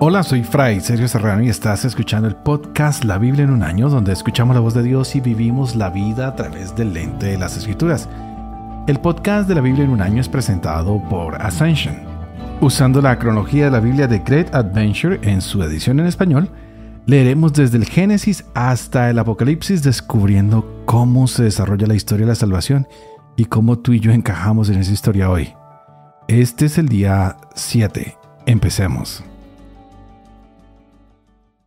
Hola, soy Fray Sergio Serrano y estás escuchando el podcast La Biblia en un año, donde escuchamos la voz de Dios y vivimos la vida a través del lente de las Escrituras. El podcast de la Biblia en un año es presentado por Ascension. Usando la cronología de la Biblia de Great Adventure en su edición en español, leeremos desde el Génesis hasta el Apocalipsis descubriendo cómo se desarrolla la historia de la salvación y cómo tú y yo encajamos en esa historia hoy. Este es el día 7. Empecemos.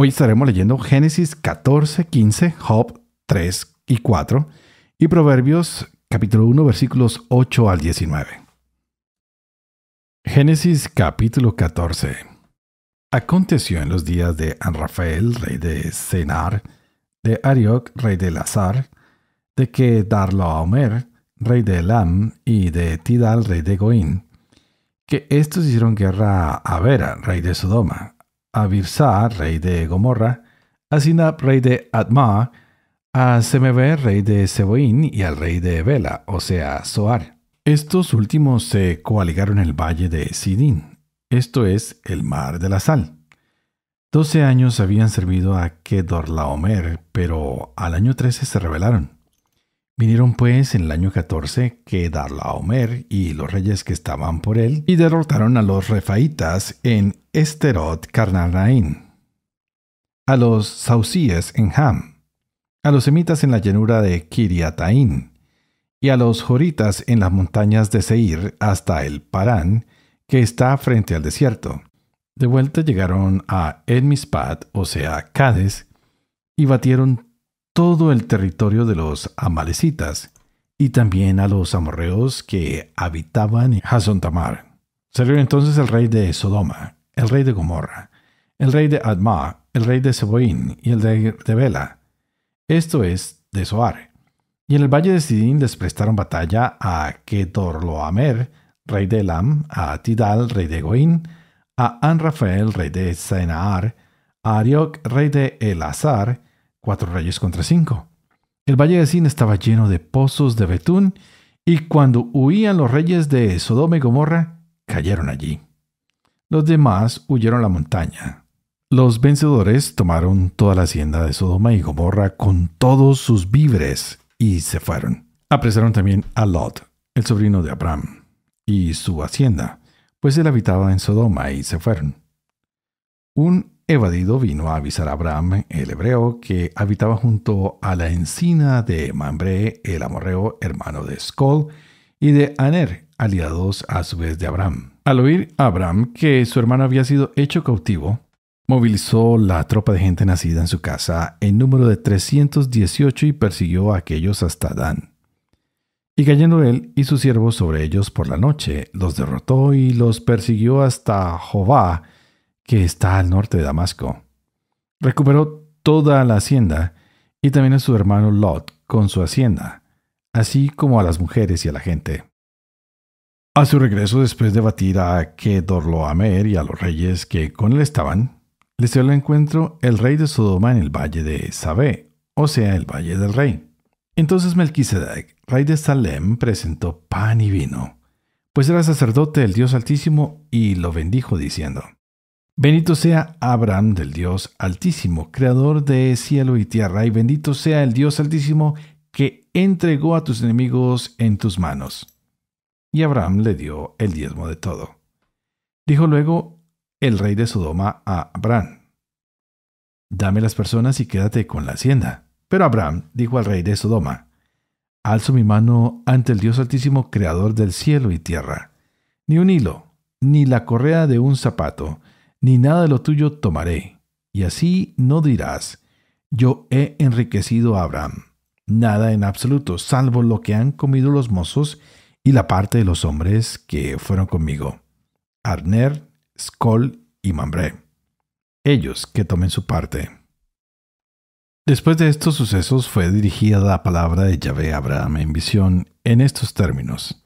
Hoy estaremos leyendo Génesis 14, 15, Job 3 y 4 y Proverbios capítulo 1 versículos 8 al 19. Génesis capítulo 14. Aconteció en los días de Anrafael, rey de Senar, de Arioc, rey de Lazar, de Kedarlaomer, rey de Elam, y de Tidal, rey de Goín, que estos hicieron guerra a Vera, rey de Sodoma, a Birsa, rey de Gomorra, a Sinab, rey de Adma, a Semebe, rey de Seboín, y al rey de Bela, o sea, Soar. Estos últimos se coaligaron en el valle de Sidín, esto es, el mar de la sal. Doce años habían servido a Kedorlaomer, pero al año trece se rebelaron. Vinieron pues en el año 14 que Darlaomer y los reyes que estaban por él y derrotaron a los refaitas en Esterot Carnarain, a los sausíes en Ham, a los semitas en la llanura de Kiriataín y a los joritas en las montañas de Seir hasta el Parán, que está frente al desierto. De vuelta llegaron a Enmispat, o sea, Cades, y batieron todo el territorio de los amalecitas y también a los amorreos que habitaban en Hazontamar. Salió entonces el rey de Sodoma, el rey de Gomorra, el rey de Adma, el rey de Seboín y el rey de Bela. Esto es de Soar. Y en el valle de Sidín les prestaron batalla a Kedorloamer, rey de Elam, a Tidal, rey de Goín, a Anrafael, rey de Senaar, a Arioc, rey de Elazar, cuatro reyes contra cinco. El valle de Sin estaba lleno de pozos de betún, y cuando huían los reyes de Sodoma y Gomorra, cayeron allí. Los demás huyeron a la montaña. Los vencedores tomaron toda la hacienda de Sodoma y Gomorra con todos sus víveres y se fueron. Apresaron también a Lot, el sobrino de Abraham, y su hacienda, pues él habitaba en Sodoma y se fueron. Un evadido vino a avisar a Abraham, el hebreo, que habitaba junto a la encina de Mambre, el amorreo, hermano de Skol, y de Aner, aliados a su vez de Abraham. Al oír Abraham que su hermano había sido hecho cautivo, movilizó la tropa de gente nacida en su casa en número de 318 y persiguió a aquellos hasta Dan. Y cayendo él y sus siervos sobre ellos por la noche, los derrotó y los persiguió hasta Jová, que está al norte de Damasco. Recuperó toda la hacienda y también a su hermano Lot con su hacienda, así como a las mujeres y a la gente. A su regreso después de batir a Kedorloamer y a los reyes que con él estaban, le dio al encuentro el rey de Sodoma en el valle de Sabé, o sea, el valle del rey. Entonces Melquisedec, rey de Salem, presentó pan y vino, pues era sacerdote del Dios Altísimo y lo bendijo diciendo, Bendito sea Abraham del Dios Altísimo, creador de cielo y tierra, y bendito sea el Dios Altísimo que entregó a tus enemigos en tus manos. Y Abraham le dio el diezmo de todo. Dijo luego el rey de Sodoma a Abraham, Dame las personas y quédate con la hacienda. Pero Abraham dijo al rey de Sodoma, Alzo mi mano ante el Dios Altísimo, creador del cielo y tierra. Ni un hilo, ni la correa de un zapato, ni nada de lo tuyo tomaré. Y así no dirás, yo he enriquecido a Abraham. Nada en absoluto, salvo lo que han comido los mozos y la parte de los hombres que fueron conmigo. Arner, Skol y Mambré. Ellos que tomen su parte. Después de estos sucesos fue dirigida la palabra de Yahvé a Abraham en visión en estos términos.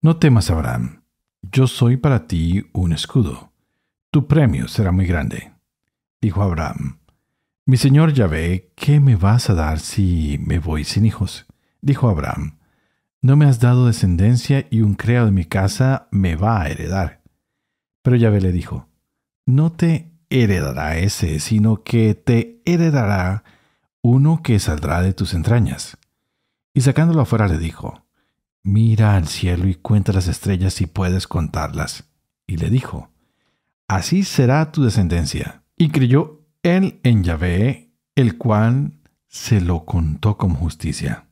No temas, Abraham, yo soy para ti un escudo tu premio será muy grande. Dijo Abraham, Mi señor Yahvé, ¿qué me vas a dar si me voy sin hijos? Dijo Abraham, No me has dado descendencia y un criado de mi casa me va a heredar. Pero Yahvé le dijo, No te heredará ese, sino que te heredará uno que saldrá de tus entrañas. Y sacándolo afuera le dijo, Mira al cielo y cuenta las estrellas si puedes contarlas. Y le dijo, Así será tu descendencia. Y creyó él en Yahvé, el cual se lo contó como justicia.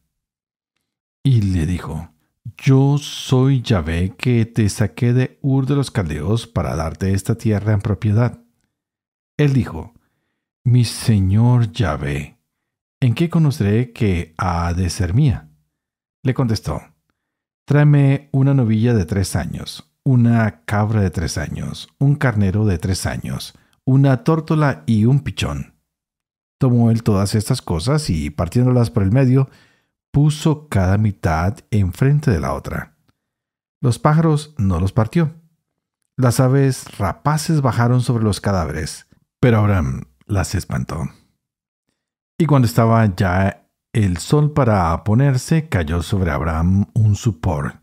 Y le dijo, Yo soy Yahvé que te saqué de Ur de los Caldeos para darte esta tierra en propiedad. Él dijo, Mi señor Yahvé, ¿en qué conoceré que ha de ser mía? Le contestó, Tráeme una novilla de tres años, una cabra de tres años, un carnero de tres años, una tórtola y un pichón. Tomó él todas estas cosas y, partiéndolas por el medio, puso cada mitad enfrente de la otra. Los pájaros no los partió. Las aves rapaces bajaron sobre los cadáveres, pero Abraham las espantó. Y cuando estaba ya el sol para ponerse, cayó sobre Abraham un supor,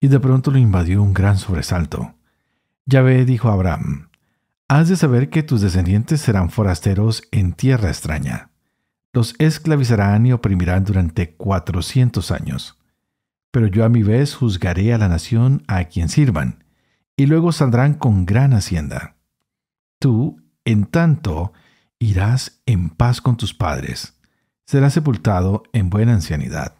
y de pronto lo invadió un gran sobresalto. Yahvé dijo a Abraham, Has de saber que tus descendientes serán forasteros en tierra extraña. Los esclavizarán y oprimirán durante cuatrocientos años. Pero yo a mi vez juzgaré a la nación a quien sirvan, y luego saldrán con gran hacienda. Tú, en tanto, irás en paz con tus padres, serás sepultado en buena ancianidad.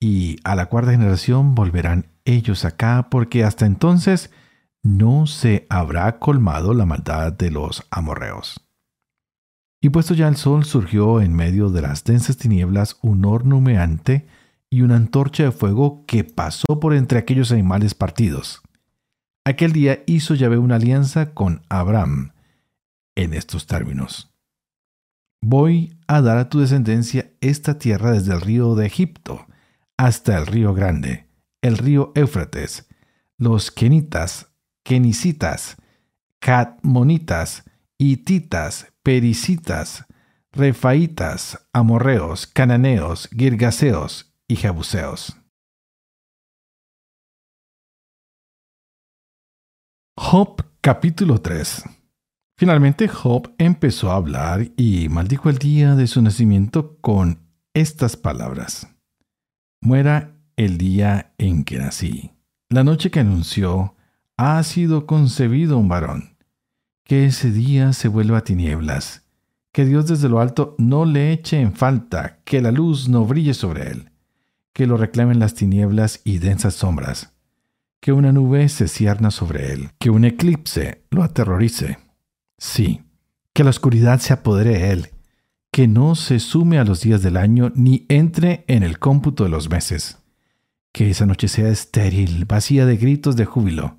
Y a la cuarta generación volverán ellos acá, porque hasta entonces no se habrá colmado la maldad de los amorreos. Y puesto ya el sol surgió en medio de las densas tinieblas un horno humeante y una antorcha de fuego que pasó por entre aquellos animales partidos. Aquel día hizo Yahvé una alianza con Abraham en estos términos. Voy a dar a tu descendencia esta tierra desde el río de Egipto hasta el río grande, el río Éufrates, los kenitas, kenicitas, catmonitas, hititas, pericitas, refaitas, amorreos, cananeos, girgaseos y jebuseos. Job capítulo 3 Finalmente Job empezó a hablar y maldijo el día de su nacimiento con estas palabras. Muera el día en que nací, la noche que anunció ha sido concebido un varón. Que ese día se vuelva tinieblas, que Dios desde lo alto no le eche en falta, que la luz no brille sobre él, que lo reclamen las tinieblas y densas sombras, que una nube se cierna sobre él, que un eclipse lo aterrorice. Sí, que la oscuridad se apodere de él, que no se sume a los días del año ni entre en el cómputo de los meses, que esa noche sea estéril, vacía de gritos de júbilo,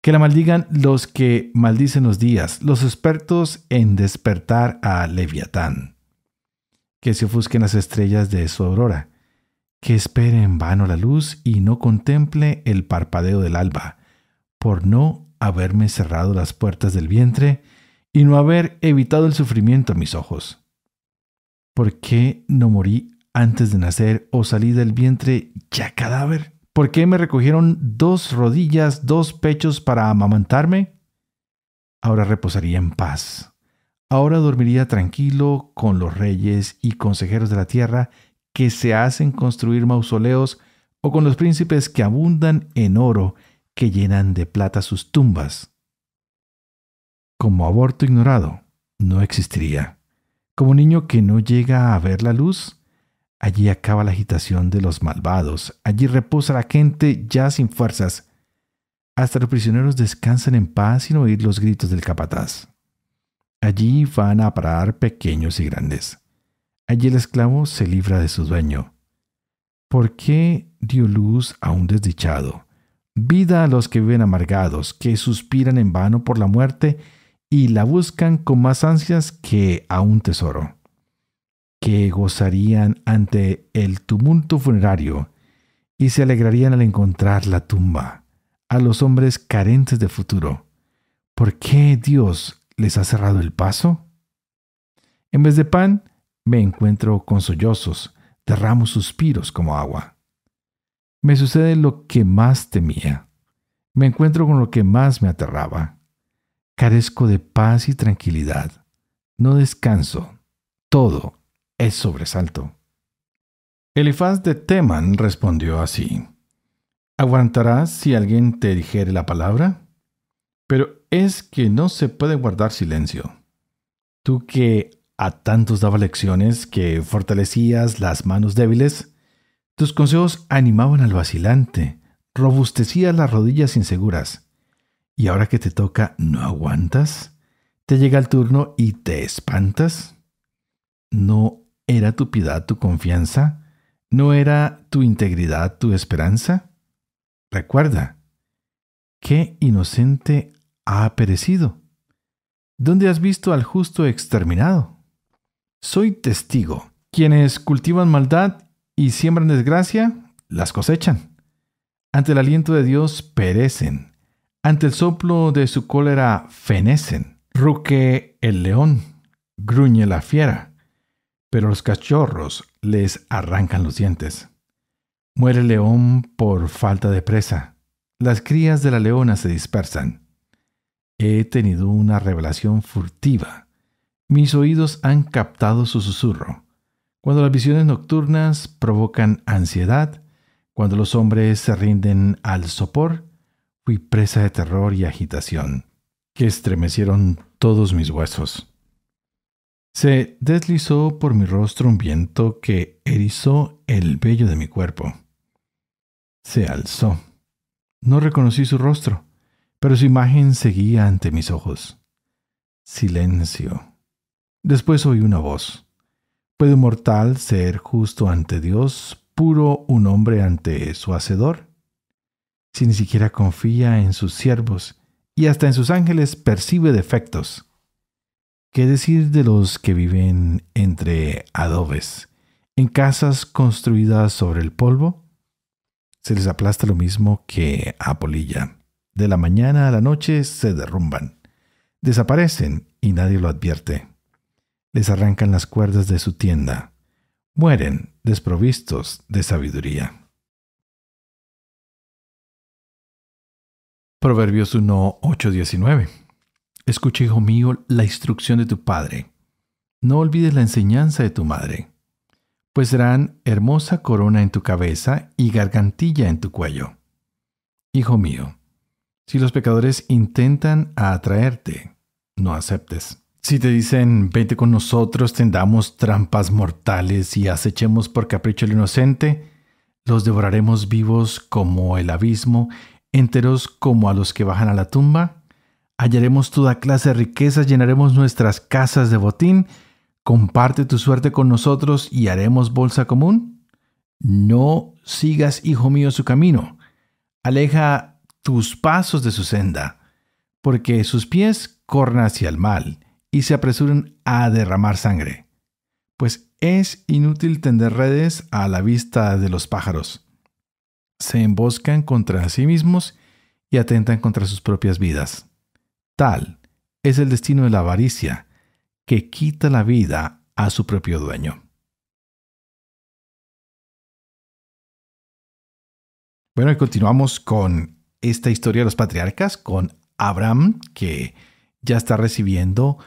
que la maldigan los que maldicen los días, los expertos en despertar a Leviatán. Que se ofusquen las estrellas de su aurora. Que espere en vano la luz y no contemple el parpadeo del alba, por no haberme cerrado las puertas del vientre y no haber evitado el sufrimiento a mis ojos. ¿Por qué no morí antes de nacer o salí del vientre ya cadáver? ¿Por qué me recogieron dos rodillas, dos pechos para amamantarme? Ahora reposaría en paz. Ahora dormiría tranquilo con los reyes y consejeros de la tierra que se hacen construir mausoleos o con los príncipes que abundan en oro que llenan de plata sus tumbas. Como aborto ignorado, no existiría. Como niño que no llega a ver la luz, Allí acaba la agitación de los malvados, allí reposa la gente ya sin fuerzas. Hasta los prisioneros descansan en paz sin oír los gritos del capataz. Allí van a parar pequeños y grandes. Allí el esclavo se libra de su dueño. ¿Por qué dio luz a un desdichado? Vida a los que viven amargados, que suspiran en vano por la muerte y la buscan con más ansias que a un tesoro que gozarían ante el tumulto funerario y se alegrarían al encontrar la tumba, a los hombres carentes de futuro. ¿Por qué Dios les ha cerrado el paso? En vez de pan, me encuentro con sollozos, derramo suspiros como agua. Me sucede lo que más temía. Me encuentro con lo que más me aterraba. Carezco de paz y tranquilidad. No descanso. Todo es sobresalto. Elifaz de Teman respondió así. ¿Aguantarás si alguien te dijere la palabra? Pero es que no se puede guardar silencio. Tú que a tantos daba lecciones, que fortalecías las manos débiles, tus consejos animaban al vacilante, robustecías las rodillas inseguras. Y ahora que te toca, ¿no aguantas? ¿Te llega el turno y te espantas? ¿No era tu piedad tu confianza? ¿No era tu integridad tu esperanza? Recuerda, ¿qué inocente ha perecido? ¿Dónde has visto al justo exterminado? Soy testigo. Quienes cultivan maldad y siembran desgracia, las cosechan. Ante el aliento de Dios perecen. Ante el soplo de su cólera fenecen. Ruque el león, gruñe la fiera, pero los cachorros les arrancan los dientes. Muere el león por falta de presa. Las crías de la leona se dispersan. He tenido una revelación furtiva. Mis oídos han captado su susurro. Cuando las visiones nocturnas provocan ansiedad, cuando los hombres se rinden al sopor, fui presa de terror y agitación que estremecieron todos mis huesos. Se deslizó por mi rostro un viento que erizó el vello de mi cuerpo. Se alzó. No reconocí su rostro, pero su imagen seguía ante mis ojos. Silencio. Después oí una voz. ¿Puede un mortal ser justo ante Dios, puro un hombre ante su Hacedor? Si ni siquiera confía en sus siervos, y hasta en sus ángeles percibe defectos. ¿Qué decir de los que viven entre adobes, en casas construidas sobre el polvo? Se les aplasta lo mismo que a polilla. De la mañana a la noche se derrumban. Desaparecen y nadie lo advierte. Les arrancan las cuerdas de su tienda. Mueren desprovistos de sabiduría. Proverbios 1, 8, 19. Escucha, hijo mío, la instrucción de tu padre. No olvides la enseñanza de tu madre, pues serán hermosa corona en tu cabeza y gargantilla en tu cuello. Hijo mío, si los pecadores intentan atraerte, no aceptes. Si te dicen, vete con nosotros, tendamos trampas mortales y acechemos por capricho el inocente, los devoraremos vivos como el abismo enteros como a los que bajan a la tumba. Hallaremos toda clase de riquezas, llenaremos nuestras casas de botín. Comparte tu suerte con nosotros y haremos bolsa común. No sigas, hijo mío, su camino. Aleja tus pasos de su senda, porque sus pies corren hacia el mal y se apresuran a derramar sangre. Pues es inútil tender redes a la vista de los pájaros se emboscan contra sí mismos y atentan contra sus propias vidas. Tal es el destino de la avaricia, que quita la vida a su propio dueño. Bueno, y continuamos con esta historia de los patriarcas, con Abraham, que ya está recibiendo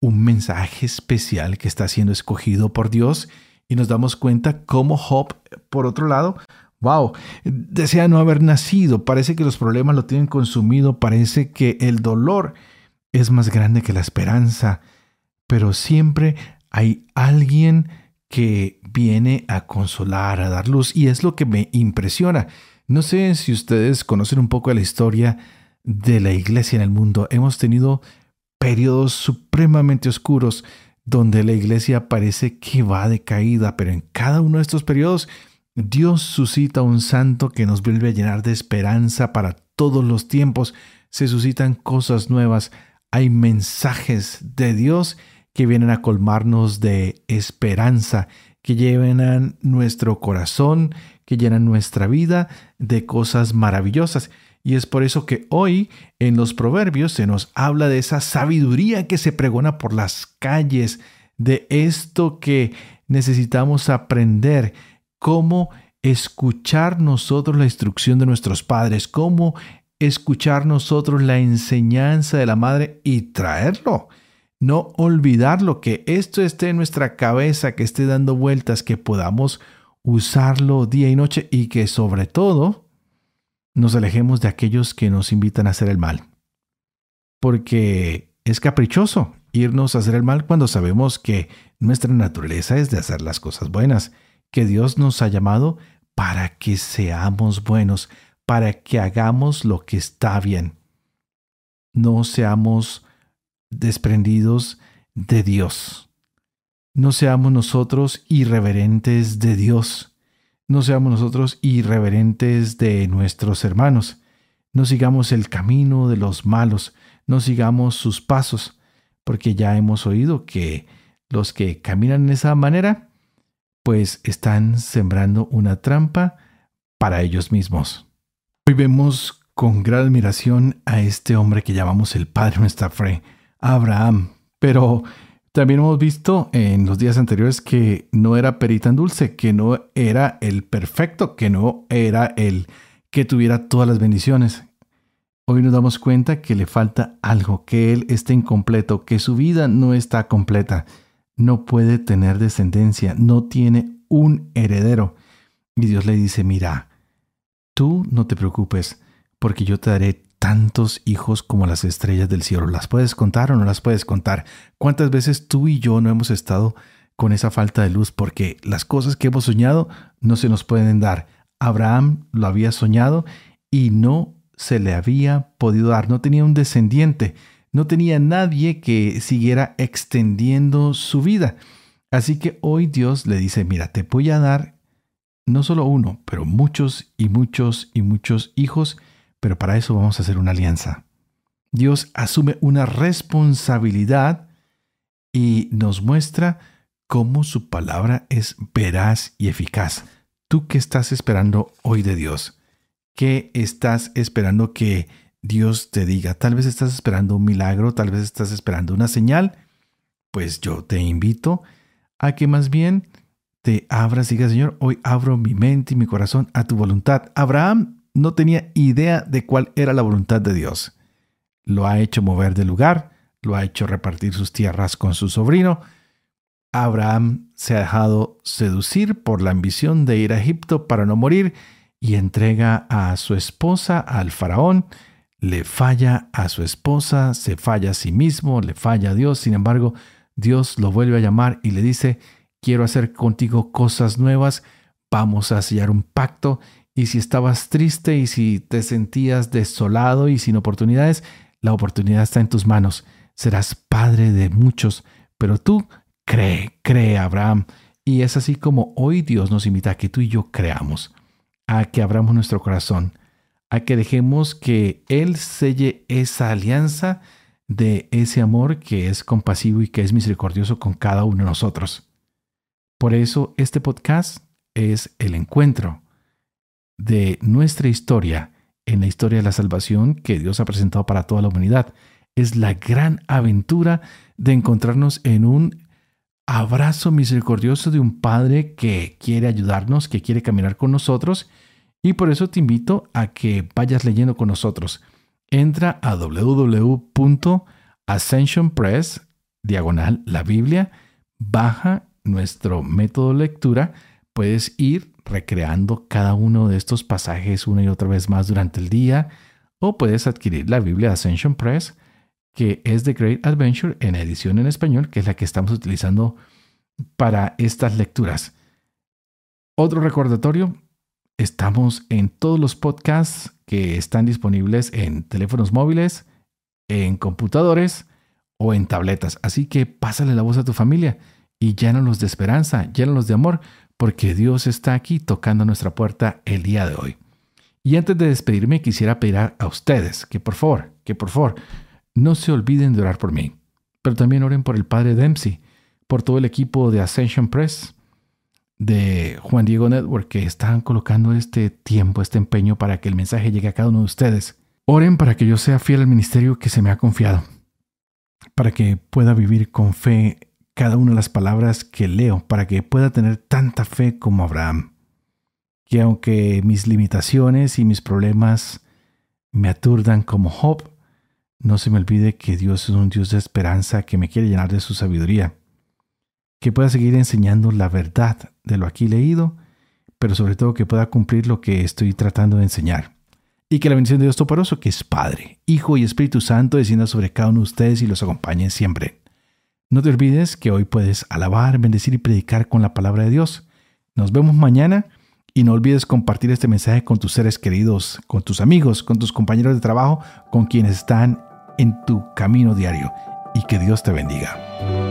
un mensaje especial que está siendo escogido por Dios, y nos damos cuenta cómo Job, por otro lado, Wow, desea no haber nacido, parece que los problemas lo tienen consumido, parece que el dolor es más grande que la esperanza, pero siempre hay alguien que viene a consolar, a dar luz, y es lo que me impresiona. No sé si ustedes conocen un poco de la historia de la iglesia en el mundo. Hemos tenido periodos supremamente oscuros donde la iglesia parece que va de caída, pero en cada uno de estos periodos Dios suscita un santo que nos vuelve a llenar de esperanza para todos los tiempos. Se suscitan cosas nuevas. Hay mensajes de Dios que vienen a colmarnos de esperanza, que llenan nuestro corazón, que llenan nuestra vida de cosas maravillosas. Y es por eso que hoy en los proverbios se nos habla de esa sabiduría que se pregona por las calles, de esto que necesitamos aprender cómo escuchar nosotros la instrucción de nuestros padres, cómo escuchar nosotros la enseñanza de la madre y traerlo. No olvidarlo, que esto esté en nuestra cabeza, que esté dando vueltas, que podamos usarlo día y noche y que sobre todo nos alejemos de aquellos que nos invitan a hacer el mal. Porque es caprichoso irnos a hacer el mal cuando sabemos que nuestra naturaleza es de hacer las cosas buenas, que Dios nos ha llamado para que seamos buenos, para que hagamos lo que está bien. No seamos desprendidos de Dios. No seamos nosotros irreverentes de Dios. No seamos nosotros irreverentes de nuestros hermanos. No sigamos el camino de los malos. No sigamos sus pasos. Porque ya hemos oído que los que caminan de esa manera, pues están sembrando una trampa para ellos mismos. Hoy vemos con gran admiración a este hombre que llamamos el Padre de Abraham. Pero también hemos visto en los días anteriores que no era perita en dulce, que no era el perfecto, que no era el que tuviera todas las bendiciones. Hoy nos damos cuenta que le falta algo, que él está incompleto, que su vida no está completa. No puede tener descendencia, no tiene un heredero. Y Dios le dice, mira, tú no te preocupes, porque yo te daré tantos hijos como las estrellas del cielo. ¿Las puedes contar o no las puedes contar? ¿Cuántas veces tú y yo no hemos estado con esa falta de luz porque las cosas que hemos soñado no se nos pueden dar? Abraham lo había soñado y no se le había podido dar, no tenía un descendiente, no tenía nadie que siguiera extendiendo su vida. Así que hoy Dios le dice, mira, te voy a dar no solo uno, pero muchos y muchos y muchos hijos pero para eso vamos a hacer una alianza. Dios asume una responsabilidad y nos muestra cómo su palabra es veraz y eficaz. ¿Tú qué estás esperando hoy de Dios? ¿Qué estás esperando que Dios te diga? Tal vez estás esperando un milagro, tal vez estás esperando una señal. Pues yo te invito a que más bien te abras y digas, Señor, hoy abro mi mente y mi corazón a tu voluntad. Abraham no tenía idea de cuál era la voluntad de Dios. Lo ha hecho mover de lugar, lo ha hecho repartir sus tierras con su sobrino. Abraham se ha dejado seducir por la ambición de ir a Egipto para no morir y entrega a su esposa al faraón. Le falla a su esposa, se falla a sí mismo, le falla a Dios. Sin embargo, Dios lo vuelve a llamar y le dice, quiero hacer contigo cosas nuevas, vamos a sellar un pacto y si estabas triste y si te sentías desolado y sin oportunidades, la oportunidad está en tus manos. Serás padre de muchos, pero tú cree, cree, Abraham. Y es así como hoy Dios nos invita a que tú y yo creamos, a que abramos nuestro corazón, a que dejemos que Él selle esa alianza de ese amor que es compasivo y que es misericordioso con cada uno de nosotros. Por eso este podcast es el encuentro de nuestra historia en la historia de la salvación que Dios ha presentado para toda la humanidad. Es la gran aventura de encontrarnos en un abrazo misericordioso de un Padre que quiere ayudarnos, que quiere caminar con nosotros. Y por eso te invito a que vayas leyendo con nosotros. Entra a www.ascensionpress, diagonal la Biblia, baja nuestro método de lectura, puedes ir recreando cada uno de estos pasajes una y otra vez más durante el día, o puedes adquirir la Biblia de Ascension Press, que es The Great Adventure en edición en español, que es la que estamos utilizando para estas lecturas. Otro recordatorio, estamos en todos los podcasts que están disponibles en teléfonos móviles, en computadores o en tabletas. Así que pásale la voz a tu familia y llénalos de esperanza, llénalos de amor, porque Dios está aquí tocando nuestra puerta el día de hoy. Y antes de despedirme, quisiera pedir a ustedes que por favor, que por favor, no se olviden de orar por mí, pero también oren por el Padre Dempsey, por todo el equipo de Ascension Press, de Juan Diego Network, que están colocando este tiempo, este empeño para que el mensaje llegue a cada uno de ustedes. Oren para que yo sea fiel al ministerio que se me ha confiado, para que pueda vivir con fe cada una de las palabras que leo para que pueda tener tanta fe como Abraham. Que aunque mis limitaciones y mis problemas me aturdan como Job, no se me olvide que Dios es un Dios de esperanza que me quiere llenar de su sabiduría. Que pueda seguir enseñando la verdad de lo aquí leído, pero sobre todo que pueda cumplir lo que estoy tratando de enseñar. Y que la bendición de Dios Toporoso, que es Padre, Hijo y Espíritu Santo, descienda sobre cada uno de ustedes y los acompañe siempre. No te olvides que hoy puedes alabar, bendecir y predicar con la palabra de Dios. Nos vemos mañana y no olvides compartir este mensaje con tus seres queridos, con tus amigos, con tus compañeros de trabajo, con quienes están en tu camino diario y que Dios te bendiga.